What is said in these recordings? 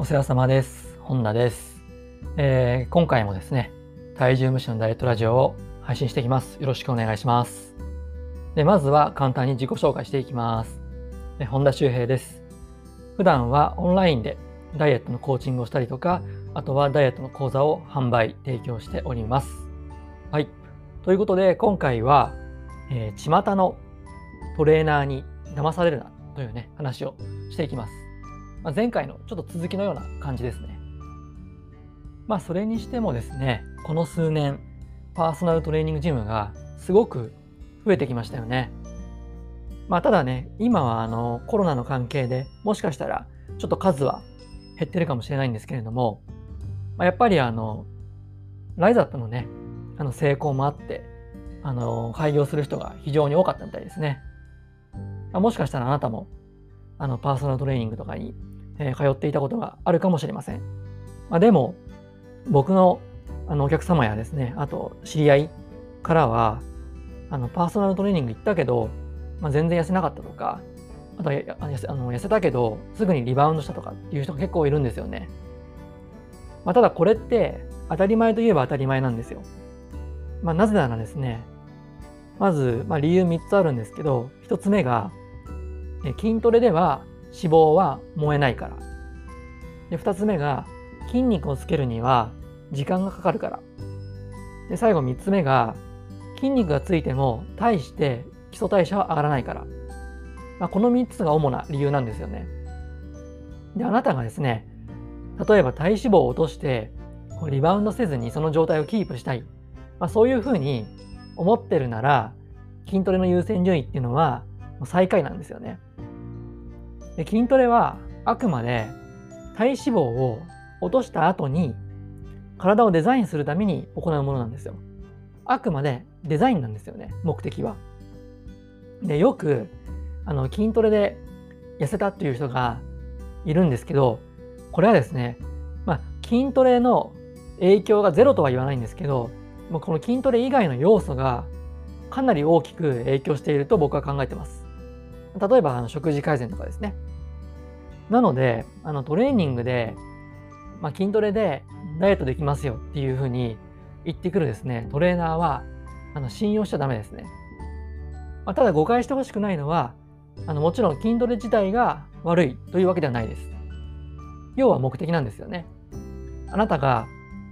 お世話様です。本田です、えー今回もですね、体重無視のダイエットラジオを配信していきます。よろしくお願いします。でまずは簡単に自己紹介していきます。で本田修平です。普段はオンラインでダイエットのコーチングをしたりとか、あとはダイエットの講座を販売、提供しております。はい。ということで、今回は、えー、巷のトレーナーに騙されるなというね、話をしていきます。まあ、前回のちょっと続きのような感じですね。まあそれにしてもですね、この数年、パーソナルトレーニングジムがすごく増えてきましたよね。まあただね、今はあのコロナの関係でもしかしたらちょっと数は減ってるかもしれないんですけれども、まあ、やっぱりあの、ライザップのね、あの成功もあって、あの、開業する人が非常に多かったみたいですね。もしかしたらあなたもあのパーソナルトレーニングとかに、え通っていたことがあるかもしれません。まあ、でも僕のあのお客様やですねあと知り合いからはあのパーソナルトレーニング行ったけど、まあ、全然痩せなかったとかあとは痩せあの痩せたけどすぐにリバウンドしたとかっていう人が結構いるんですよね。まあ、ただこれって当たり前といえば当たり前なんですよ。まあ、なぜならですねまず、まあ、理由3つあるんですけど1つ目が筋トレでは脂肪は燃えないから。で、二つ目が筋肉をつけるには時間がかかるから。で、最後三つ目が筋肉がついても大して基礎代謝は上がらないから。まあ、この三つが主な理由なんですよね。で、あなたがですね、例えば体脂肪を落としてリバウンドせずにその状態をキープしたい。まあ、そういうふうに思ってるなら筋トレの優先順位っていうのは最下位なんですよね。で筋トレはあくまで体脂肪を落とした後に体をデザインするために行うものなんですよ。あくまでデザインなんですよね、目的は。で、よくあの筋トレで痩せたっていう人がいるんですけど、これはですね、まあ、筋トレの影響がゼロとは言わないんですけど、もうこの筋トレ以外の要素がかなり大きく影響していると僕は考えてます。例えばあの食事改善とかですね。なので、あのトレーニングで、まあ、筋トレでダイエットできますよっていうふうに言ってくるですね、トレーナーはあの信用しちゃダメですね。まあ、ただ誤解してほしくないのは、あのもちろん筋トレ自体が悪いというわけではないです。要は目的なんですよね。あなたが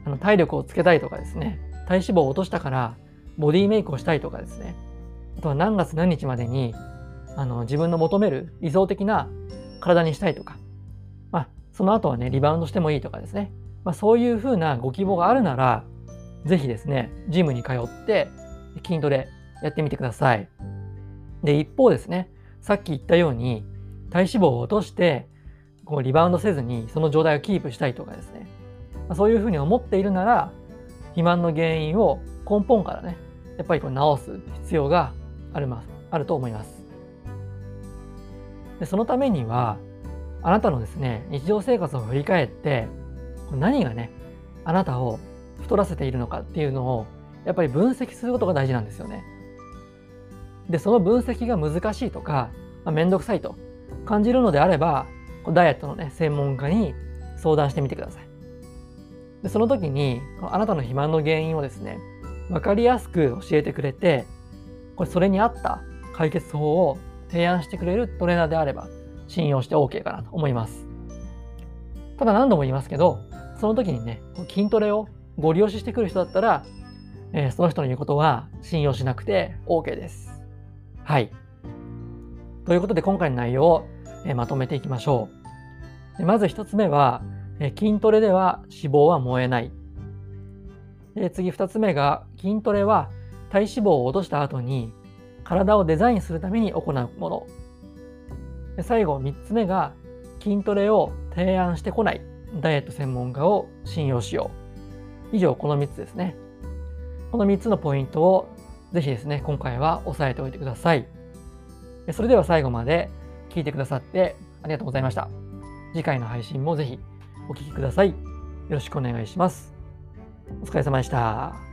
あの体力をつけたいとかですね、体脂肪を落としたからボディメイクをしたいとかですね、あとは何月何日までにあの自分の求める理想的な体にしたいとか、まあ、その後はね、リバウンドしてもいいとかですね、まあ、そういうふうなご希望があるなら、ぜひですね、ジムに通って筋トレやってみてください。で、一方ですね、さっき言ったように、体脂肪を落として、こうリバウンドせずにその状態をキープしたいとかですね、まあ、そういうふうに思っているなら、肥満の原因を根本からね、やっぱりこう直す必要があるますあると思います。でそのためにはあなたのですね日常生活を振り返って何がねあなたを太らせているのかっていうのをやっぱり分析することが大事なんですよね。でその分析が難しいとか、まあ、くさいと感じるのであればダイエットのね専門家に相談してみてください。でその時にあなたの肥満の原因をですね分かりやすく教えてくれてこれそれに合った解決法を提案してくれるトレーナーであれば信用して OK かなと思います。ただ何度も言いますけど、その時にね、筋トレをご利用ししてくる人だったら、えーその人の言うことは信用しなくて OK です。はい。ということで今回の内容を、えーまとめていきましょう。でまず一つ目は、えー筋トレでは脂肪は燃えない。で次二つ目が筋トレは体脂肪を落とした後に体をデザインするために行うもの。で最後3つ目が筋トレを提案してこないダイエット専門家を信用しよう。以上この3つですね。この3つのポイントをぜひですね、今回は押さえておいてください。それでは最後まで聞いてくださってありがとうございました。次回の配信もぜひお聴きください。よろしくお願いします。お疲れ様でした。